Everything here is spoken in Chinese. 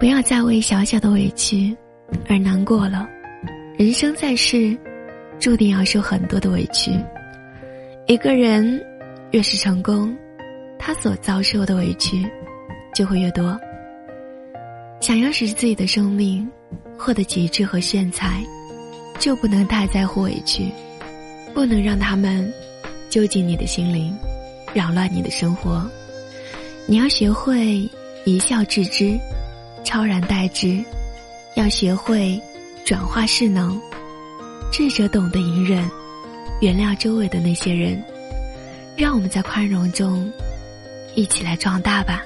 不要再为小小的委屈而难过了。人生在世，注定要受很多的委屈。一个人越是成功，他所遭受的委屈就会越多。想要使自己的生命获得极致和炫彩，就不能太在乎委屈，不能让他们揪紧你的心灵，扰乱你的生活。你要学会一笑置之，超然待之；要学会转化势能，智者懂得隐忍，原谅周围的那些人。让我们在宽容中，一起来壮大吧。